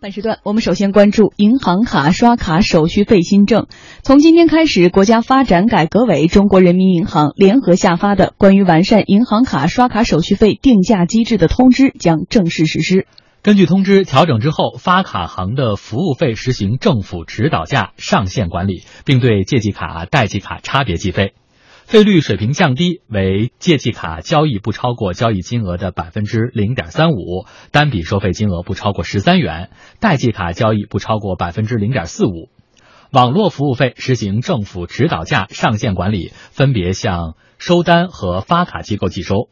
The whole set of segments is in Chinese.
本时段，我们首先关注银行卡刷卡手续费新政。从今天开始，国家发展改革委、中国人民银行联合下发的关于完善银行卡刷卡手续费定价机制的通知将正式实施。根据通知，调整之后，发卡行的服务费实行政府指导价上限管理，并对借记卡、贷记卡差别计费。费率水平降低为借记卡交易不超过交易金额的百分之零点三五，单笔收费金额不超过十三元；贷记卡交易不超过百分之零点四五。网络服务费实行政府指导价上限管理，分别向收单和发卡机构计收。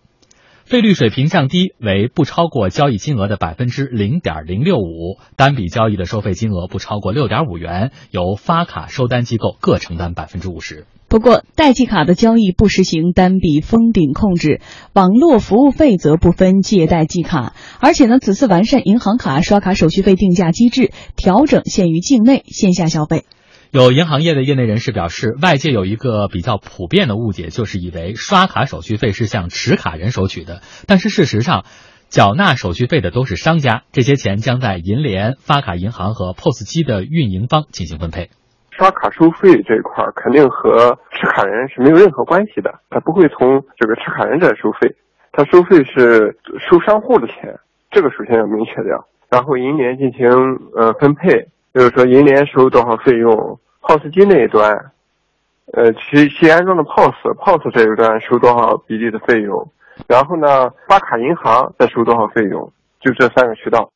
费率水平降低为不超过交易金额的百分之零点零六五，单笔交易的收费金额不超过六点五元，由发卡收单机构各承担百分之五十。不过，贷记卡的交易不实行单笔封顶控制，网络服务费则不分借贷记卡。而且呢，此次完善银行卡刷卡手续费定价机制，调整限于境内线下消费。有银行业的业内人士表示，外界有一个比较普遍的误解，就是以为刷卡手续费是向持卡人收取的。但是事实上，缴纳手续费的都是商家，这些钱将在银联、发卡银行和 POS 机的运营方进行分配。刷卡收费这一块肯定和持卡人是没有任何关系的，他不会从这个持卡人这收费，他收费是收商户的钱，这个首先要明确掉，然后银联进行呃分配，就是说银联收多少费用，POS 机那一端，呃其其安装的 POS，POS 这一端收多少比例的费用，然后呢发卡银行再收多少费用，就这三个渠道。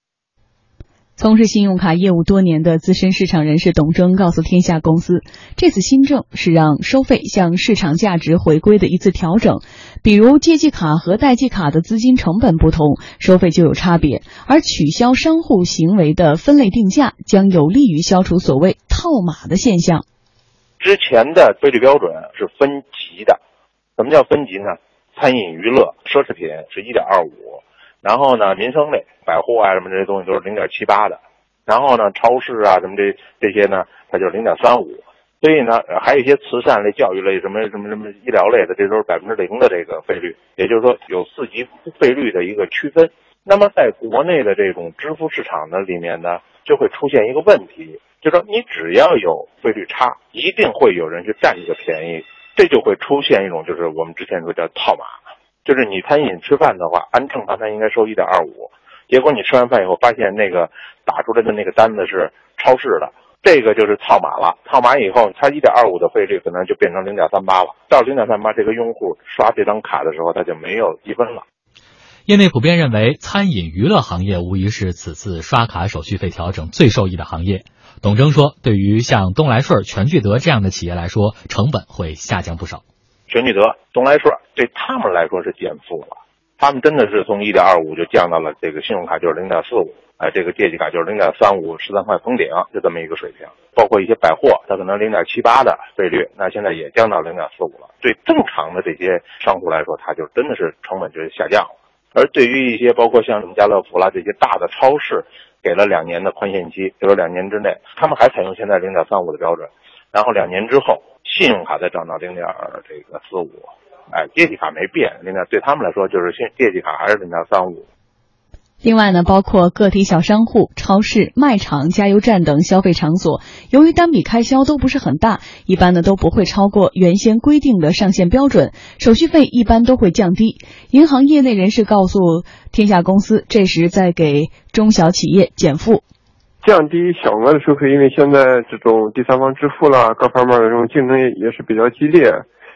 从事信用卡业务多年的资深市场人士董征告诉天下公司，这次新政是让收费向市场价值回归的一次调整。比如借记卡和贷记卡的资金成本不同，收费就有差别。而取消商户行为的分类定价，将有利于消除所谓套码的现象。之前的费率标准是分级的，什么叫分级呢？餐饮、娱乐、奢侈品是一点二五。然后呢，民生类百货啊什么这些东西都是零点七八的，然后呢，超市啊什么这这些呢，它就是零点三五，所以呢，还有一些慈善类、教育类什么什么什么医疗类的，这都是百分之零的这个费率，也就是说有四级费率的一个区分。那么在国内的这种支付市场的里面呢，就会出现一个问题，就是说你只要有费率差，一定会有人去占一个便宜，这就会出现一种就是我们之前说叫套码。就是你餐饮吃饭的话，按正常单应该收一点二五，结果你吃完饭以后发现那个打出来的那个单子是超市的，这个就是套码了。套码以后，它一点二五的费率可能就变成零点三八了。到零点三八，这个用户刷这张卡的时候，他就没有积分了。业内普遍认为，餐饮娱乐行业无疑是此次刷卡手续费调整最受益的行业。董征说，对于像东来顺、全聚德这样的企业来说，成本会下降不少。全聚德、东来顺对他们来说是减负了，他们真的是从一点二五就降到了这个信用卡就是零点四五，哎，这个借记卡就是零点三五，十三块封顶，就这么一个水平。包括一些百货，它可能零点七八的费率，那现在也降到零点四五了。对正常的这些商户来说，它就真的是成本就下降了。而对于一些包括像什么家乐福啦这些大的超市，给了两年的宽限期，就是两年之内，他们还采用现在零点三五的标准，然后两年之后。信用卡才涨到零点这个四五，哎，借记卡没变，零点对他们来说就是信借记卡还是零点三五。另外呢，包括个体小商户、超市、卖场、加油站等消费场所，由于单笔开销都不是很大，一般呢都不会超过原先规定的上限标准，手续费一般都会降低。银行业内人士告诉天下公司，这时在给中小企业减负。降低小额的收费，因为现在这种第三方支付啦，各方面的这种竞争也是比较激烈。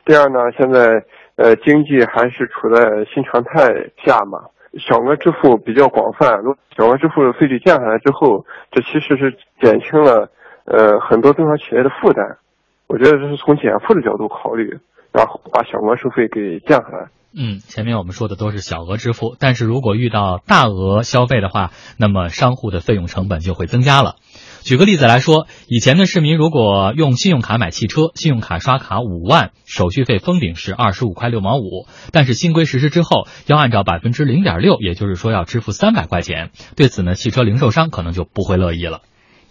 第二呢，现在呃经济还是处在新常态下嘛，小额支付比较广泛。如小额支付的费率降下来之后，这其实是减轻了呃很多中小企业的负担。我觉得这是从减负的角度考虑，然后把小额收费给降下来。嗯，前面我们说的都是小额支付，但是如果遇到大额消费的话，那么商户的费用成本就会增加了。举个例子来说，以前的市民如果用信用卡买汽车，信用卡刷卡五万，手续费封顶是二十五块六毛五，但是新规实施之后，要按照百分之零点六，也就是说要支付三百块钱。对此呢，汽车零售商可能就不会乐意了。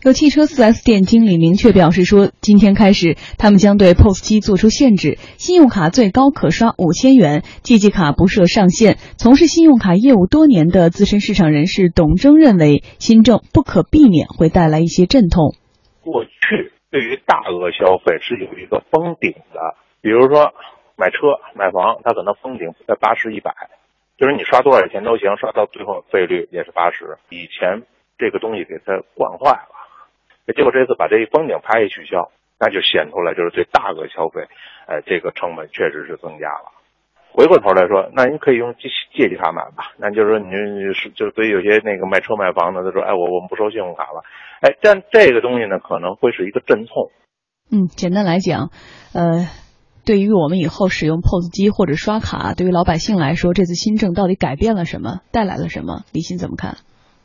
有汽车 4S 店经理明确表示说，今天开始，他们将对 POS 机做出限制，信用卡最高可刷五千元，借记卡不设上限。从事信用卡业务多年的资深市场人士董征认为，新政不可避免会带来一些阵痛。过去对于大额消费是有一个封顶的，比如说买车、买房，它可能封顶在八十、一百，就是你刷多少钱都行，刷到最后费率也是八十。以前这个东西给它惯坏了。结果这次把这一封顶啪一取消，那就显出来就是对大额消费，呃，这个成本确实是增加了。回过头来说，那您可以用借借记卡买吧。那就是说，你是就是对于有些那个卖车卖房的，他说，哎，我我们不收信用卡了。哎，但这个东西呢，可能会是一个阵痛。嗯，简单来讲，呃，对于我们以后使用 POS 机或者刷卡，对于老百姓来说，这次新政到底改变了什么，带来了什么？李欣怎么看？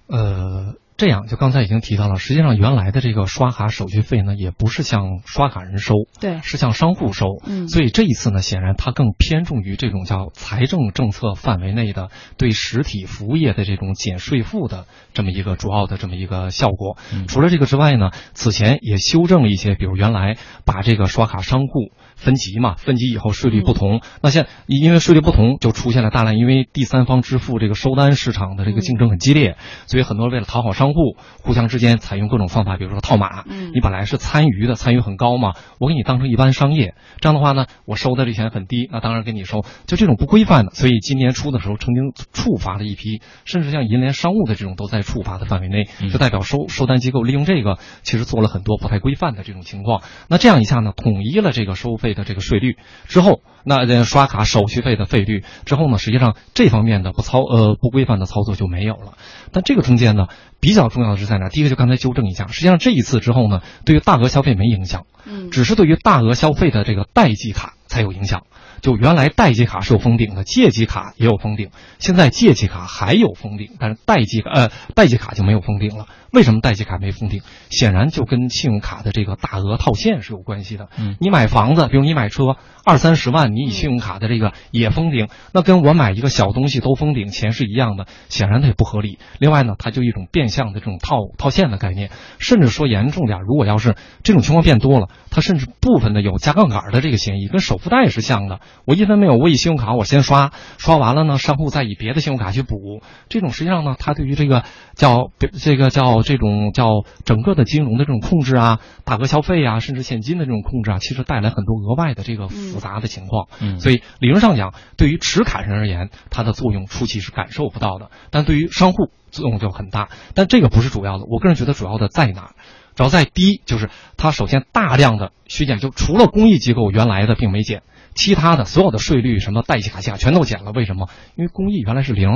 呃。这样，就刚才已经提到了，实际上原来的这个刷卡手续费呢，也不是向刷卡人收，对，是向商户收。嗯，所以这一次呢，显然它更偏重于这种叫财政政策范围内的对实体服务业的这种减税负的这么一个主要的这么一个效果。除了这个之外呢，此前也修正了一些，比如原来把这个刷卡商户。分级嘛，分级以后税率不同，那现因为税率不同，就出现了大量因为第三方支付这个收单市场的这个竞争很激烈，所以很多为了讨好商户，互相之间采用各种方法，比如说套码。嗯，你本来是参与的，参与很高嘛，我给你当成一般商业，这样的话呢，我收的这钱很低，那当然给你收，就这种不规范的，所以今年初的时候曾经处罚了一批，甚至像银联商务的这种都在处罚的范围内，就代表收收单机构利用这个其实做了很多不太规范的这种情况。那这样一下呢，统一了这个收费。的这个税率之后，那刷卡手续费的费率之后呢，实际上这方面的不操呃不规范的操作就没有了。但这个中间呢，比较重要的是在哪？第一个就刚才纠正一下，实际上这一次之后呢，对于大额消费没影响，嗯，只是对于大额消费的这个代记卡才有影响。就原来贷记卡是有封顶的，借记卡也有封顶，现在借记卡还有封顶，但是贷记呃贷记卡就没有封顶了。为什么贷记卡没封顶？显然就跟信用卡的这个大额套现是有关系的。嗯，你买房子，比如你买车二三十万，你以信用卡的这个也封顶，那跟我买一个小东西都封顶，钱是一样的，显然它也不合理。另外呢，它就一种变相的这种套套现的概念，甚至说严重点，如果要是这种情况变多了，它甚至部分的有加杠杆的这个嫌疑，跟首付贷是像的。我一分没有，我以信用卡我先刷，刷完了呢，商户再以别的信用卡去补。这种实际上呢，它对于这个叫这个叫这种叫整个的金融的这种控制啊，大额消费啊，甚至现金的这种控制啊，其实带来很多额外的这个复杂的情况。嗯，所以理论上讲，对于持卡人而言，它的作用初期是感受不到的，但对于商户作用就很大。但这个不是主要的，我个人觉得主要的在哪？主要在低就是它首先大量的削减，就除了公益机构原来的并没减。其他的所有的税率，什么代卡价全都减了，为什么？因为公益原来是零，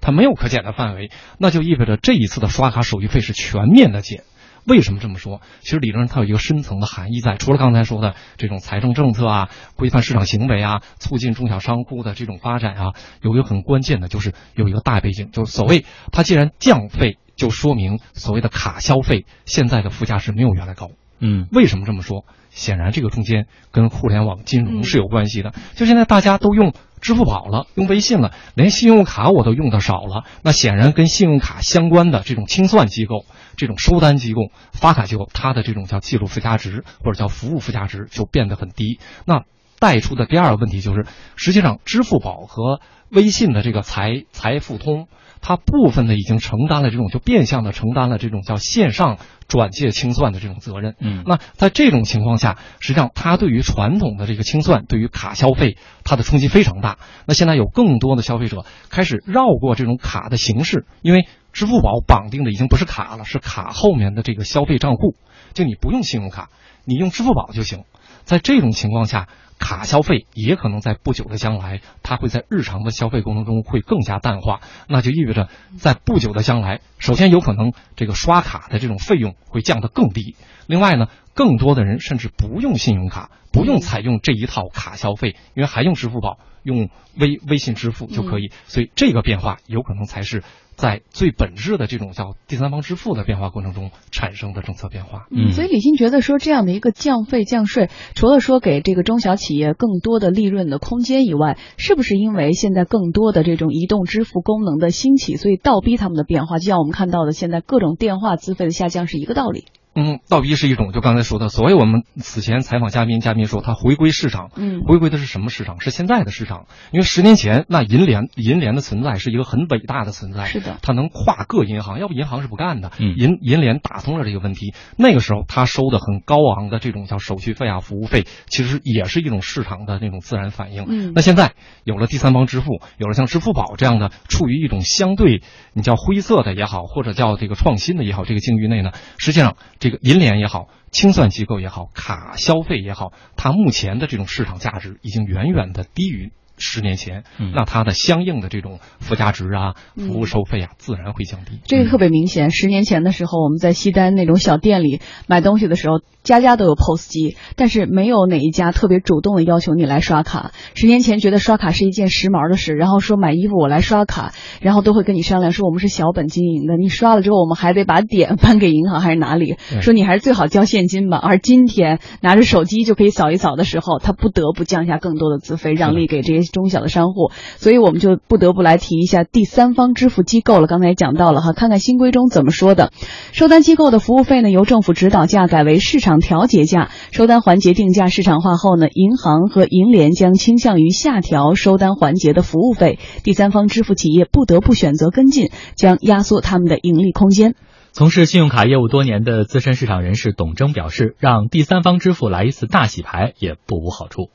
它没有可减的范围，那就意味着这一次的刷卡手续费是全面的减。为什么这么说？其实理论上它有一个深层的含义在，除了刚才说的这种财政政策啊、规范市场行为啊、促进中小商户的这种发展啊，有一个很关键的就是有一个大背景，就是所谓它既然降费，就说明所谓的卡消费现在的附加值没有原来高。嗯，为什么这么说？显然，这个中间跟互联网金融是有关系的。就现在大家都用支付宝了，用微信了，连信用卡我都用的少了。那显然跟信用卡相关的这种清算机构、这种收单机构、发卡机构，它的这种叫记录附加值或者叫服务附加值就变得很低。那带出的第二个问题就是，实际上支付宝和微信的这个财财付通。它部分的已经承担了这种，就变相的承担了这种叫线上转借清算的这种责任。嗯，那在这种情况下，实际上它对于传统的这个清算，对于卡消费，它的冲击非常大。那现在有更多的消费者开始绕过这种卡的形式，因为支付宝绑定的已经不是卡了，是卡后面的这个消费账户，就你不用信用卡，你用支付宝就行。在这种情况下。卡消费也可能在不久的将来，它会在日常的消费过程中会更加淡化，那就意味着在不久的将来，首先有可能这个刷卡的这种费用会降得更低。另外呢，更多的人甚至不用信用卡，不用采用这一套卡消费，因为还用支付宝、用微微信支付就可以。所以这个变化有可能才是。在最本质的这种叫第三方支付的变化过程中产生的政策变化，嗯，所以李欣觉得说这样的一个降费降税，除了说给这个中小企业更多的利润的空间以外，是不是因为现在更多的这种移动支付功能的兴起，所以倒逼他们的变化？就像我们看到的现在各种电话资费的下降是一个道理。嗯，倒逼是一种，就刚才说的，所谓我们此前采访嘉宾，嘉宾说他回归市场，嗯回归的是什么市场？是现在的市场。因为十年前那银联银联的存在是一个很伟大的存在，是的它能跨各银行，要不银行是不干的。嗯银银联打通了这个问题，那个时候他收的很高昂的这种叫手续费啊、服务费，其实也是一种市场的那种自然反应。嗯那现在有了第三方支付，有了像支付宝这样的处于一种相对你叫灰色的也好，或者叫这个创新的也好，这个境遇内呢，实际上这银联也好，清算机构也好，卡消费也好，它目前的这种市场价值已经远远的低于。十年前，嗯那它的相应的这种附加值啊、嗯服务收费啊，自然会降低。这个特别明显。十年前的时候，我们在西单那种小店里买东西的时候，家家都有 POS 机，但是没有哪一家特别主动的要求你来刷卡。十年前觉得刷卡是一件时髦的事，然后说买衣服我来刷卡，然后都会跟你商量说我们是小本经营的，你刷了之后我们还得把点搬给银行还是哪里，说你还是最好交现金吧。而今天拿着手机就可以扫一扫的时候，他不得不降下更多的资费，让利给这些中小的商户。所以我们就不得不来提一下第三方支付机构了。刚才也讲到了哈，看看新规中怎么说的。收单机构的服务费呢，由政府指导价改为市场调节价。收单环节定价市场化后呢，银行和银联将倾向于下调收单环节的服务费，第三方支付企业不得不选择跟进，将压缩他们的盈利空间。从事信用卡业务多年的资深市场人士董征表示，让第三方支付来一次大洗牌也不无好处。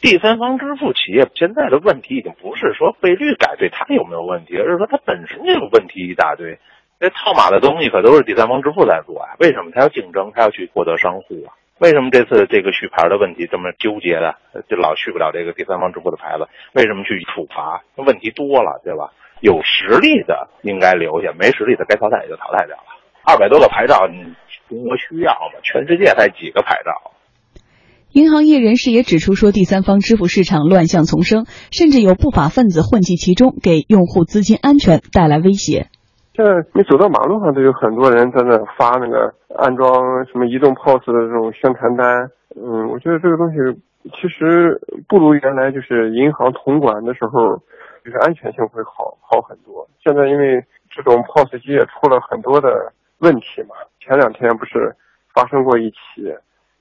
第三方支付企业现在的问题已经不是说费率改对它有没有问题，而是说它本身就有问题一大堆。这套马的东西可都是第三方支付在做啊，为什么它要竞争，它要去获得商户啊？为什么这次这个续牌的问题这么纠结的，就老续不了这个第三方支付的牌子？为什么去处罚？问题多了，对吧？有实力的应该留下，没实力的该淘汰也就淘汰掉了。二百多个牌照，你中国需要吗？全世界才几个牌照？银行业人士也指出说，第三方支付市场乱象丛生，甚至有不法分子混迹其中，给用户资金安全带来威胁。现在你走到马路上都有很多人在那发那个安装什么移动 POS 的这种宣传单。嗯，我觉得这个东西其实不如原来就是银行统管的时候，就是安全性会好好很多。现在因为这种 POS 机也出了很多的问题嘛，前两天不是发生过一起，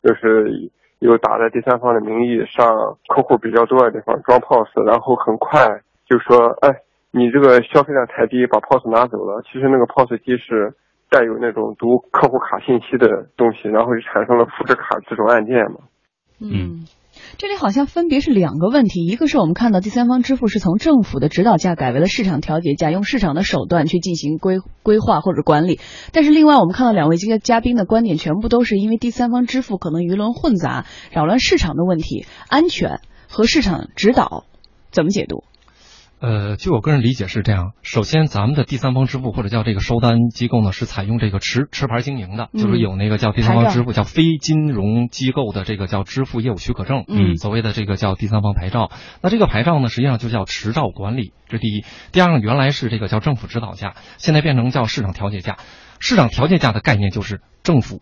就是有打着第三方的名义上客户比较多的地方装 POS，然后很快就说，哎。你这个消费量太低，把 POS 拿走了。其实那个 POS 机是带有那种读客户卡信息的东西，然后就产生了复制卡这种案件嘛。嗯，这里好像分别是两个问题，一个是我们看到第三方支付是从政府的指导价改为了市场调节价，用市场的手段去进行规规划或者管理。但是另外我们看到两位这些嘉宾的观点全部都是因为第三方支付可能鱼龙混杂，扰乱市场的问题，安全和市场指导怎么解读？呃，据我个人理解是这样。首先，咱们的第三方支付或者叫这个收单机构呢，是采用这个持持牌经营的，嗯就是有那个叫第三方支付，叫非金融机构的这个叫支付业务许可证，嗯所谓的这个叫第三方牌照。那这个牌照呢，实际上就叫持照管理，这是第一。第二呢，原来是这个叫政府指导价，现在变成叫市场调节价。市场调节价的概念就是政府。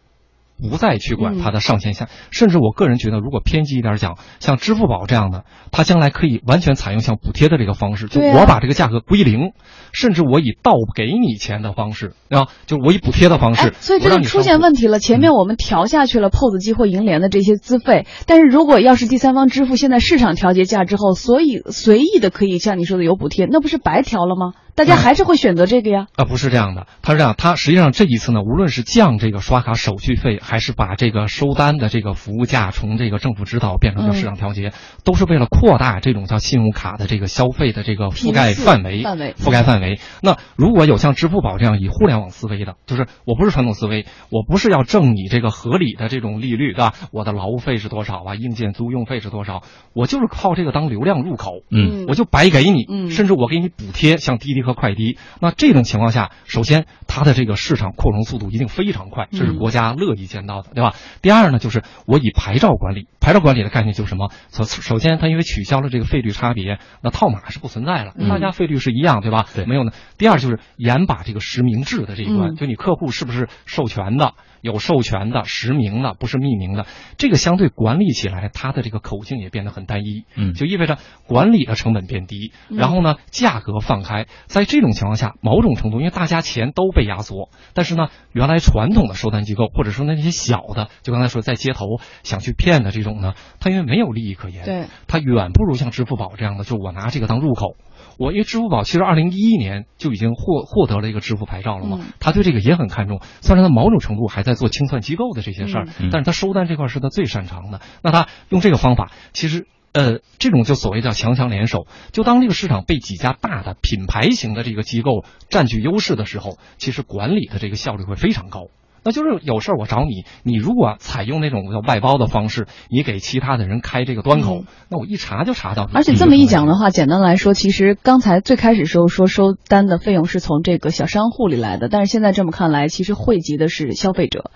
不再去管它的上线下，甚至我个人觉得，如果偏激一点讲，像支付宝这样的，它将来可以完全采用像补贴的这个方式，就我把这个价格归零，甚至我以倒给你钱的方式，对吧？就我以补贴的方式哎，，所以这就出现问题了。前面我们调下去了 POS 机或银联的这些资费，但是如果要是第三方支付现在市场调节价之后，所以随意的可以像你说的有补贴，那不是白调了吗？大家嗯还是会选择这个呀。啊，不是这样的，它是这样，它实际上这一次呢，无论是降这个刷卡手续费，还是把这个收单的这个服务价从这个政府指导变成叫市场调节，都是为了扩大这种叫信用卡的这个消费的这个覆盖范围，范围覆盖范围。那如果有像支付宝这样以互联网思维的，就是我不是传统思维，我不是要挣你这个合理的这种利率，对吧？我的劳务费是多少啊？硬件租用费是多少？我就是靠这个当流量入口，嗯我就白给你，嗯甚至我给你补贴，像滴滴和快滴。那这种情况下，首先它的这个市场扩容速度一定非常快，这是嗯国家乐意见到的，对吧？第二呢，就是我以牌照管理，牌照管理的概念就是什么？首首先，它因为取消了这个费率差别，那套码是不存在了，嗯大家费率是一样，对吧？对没有呢。第二就是严把这个实名制的这一端，嗯就你客户是不是授权的？有授权的、实名的，不是匿名的，这个相对管理起来，它的这个口径也变得很单一。嗯就意味着管理的成本变低，嗯然后呢，价格放开，在这种情况下，某种程度，因为大家钱都被压缩，但是呢，原来传统的收单机构或者说那些小的，就刚才说在街头想去骗的这种呢，他因为没有利益可言，对，他远不如像支付宝这样的，就我拿这个当入口。我因为支付宝其实二零一一年就已经获获得了一个支付牌照了嘛，嗯他对这个也很看重。虽然他某种程度还在做清算机构的这些事儿，嗯但是他收单这块是他最擅长的。那他用这个方法，其实呃，这种就所谓叫强强联手。就当这个市场被几家大的品牌型的这个机构占据优势的时候，其实管理的这个效率会非常高。那就是有事儿我找你，你如果采用那种叫外包的方式，你给其他的人开这个端口，嗯那我一查就查到。而且这么一讲的话，简单来说，其实刚才最开始时候说收单的费用是从这个小商户里来的，但是现在这么看来，其实惠及的是消费者。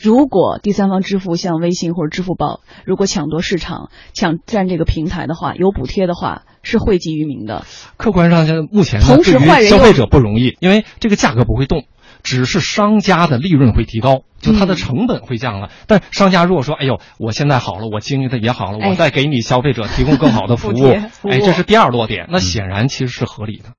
如果第三方支付像微信或者支付宝，如果抢夺市场、抢占这个平台的话，有补贴的话，是惠及于民的。客观上，现在目前，同时对于坏人消费者不容易，因为这个价格不会动，只是商家的利润会提高，就它的嗯成本会降了。但商家如果说，哎呦，我现在好了，我经营的也好了，哎我再给你消费者提供更好的服务哎，这是第二落点，那显然其实是合理的。